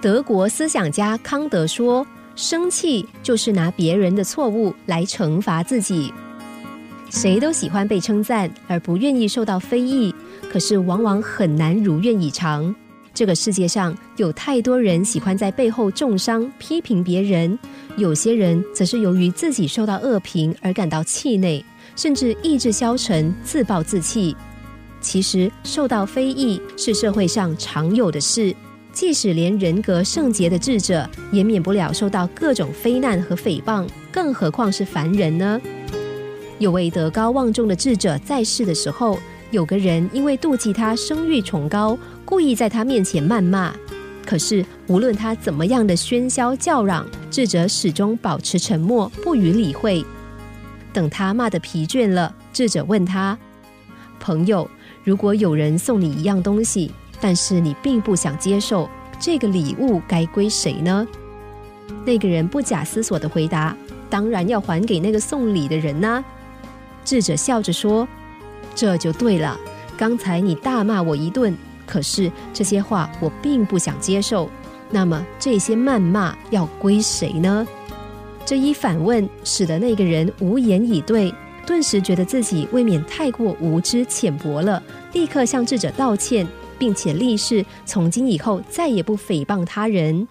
德国思想家康德说：“生气就是拿别人的错误来惩罚自己。”谁都喜欢被称赞，而不愿意受到非议，可是往往很难如愿以偿。这个世界上有太多人喜欢在背后重伤、批评别人，有些人则是由于自己受到恶评而感到气馁，甚至意志消沉、自暴自弃。其实，受到非议是社会上常有的事，即使连人格圣洁的智者，也免不了受到各种非难和诽谤，更何况是凡人呢？有位德高望重的智者在世的时候，有个人因为妒忌他声誉崇高，故意在他面前谩骂。可是无论他怎么样的喧嚣叫嚷，智者始终保持沉默，不予理会。等他骂得疲倦了，智者问他：“朋友，如果有人送你一样东西，但是你并不想接受，这个礼物该归谁呢？”那个人不假思索的回答：“当然要还给那个送礼的人呢。”智者笑着说：“这就对了。刚才你大骂我一顿，可是这些话我并不想接受。那么这些谩骂要归谁呢？”这一反问使得那个人无言以对，顿时觉得自己未免太过无知浅薄了，立刻向智者道歉，并且立誓从今以后再也不诽谤他人。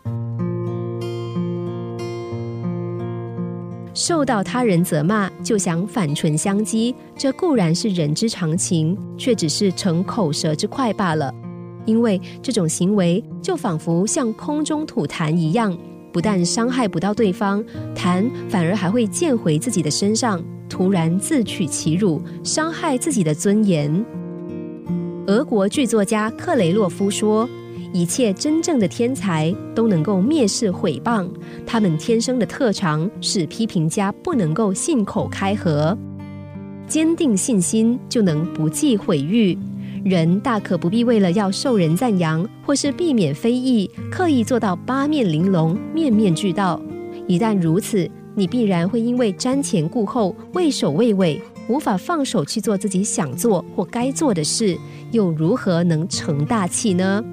受到他人责骂，就想反唇相讥，这固然是人之常情，却只是逞口舌之快罢了。因为这种行为就仿佛像空中吐痰一样，不但伤害不到对方，痰反而还会溅回自己的身上，突然自取其辱，伤害自己的尊严。俄国剧作家克雷洛夫说。一切真正的天才都能够蔑视毁谤，他们天生的特长使批评家不能够信口开河。坚定信心就能不计毁誉。人大可不必为了要受人赞扬，或是避免非议，刻意做到八面玲珑、面面俱到。一旦如此，你必然会因为瞻前顾后、畏首畏尾，无法放手去做自己想做或该做的事，又如何能成大器呢？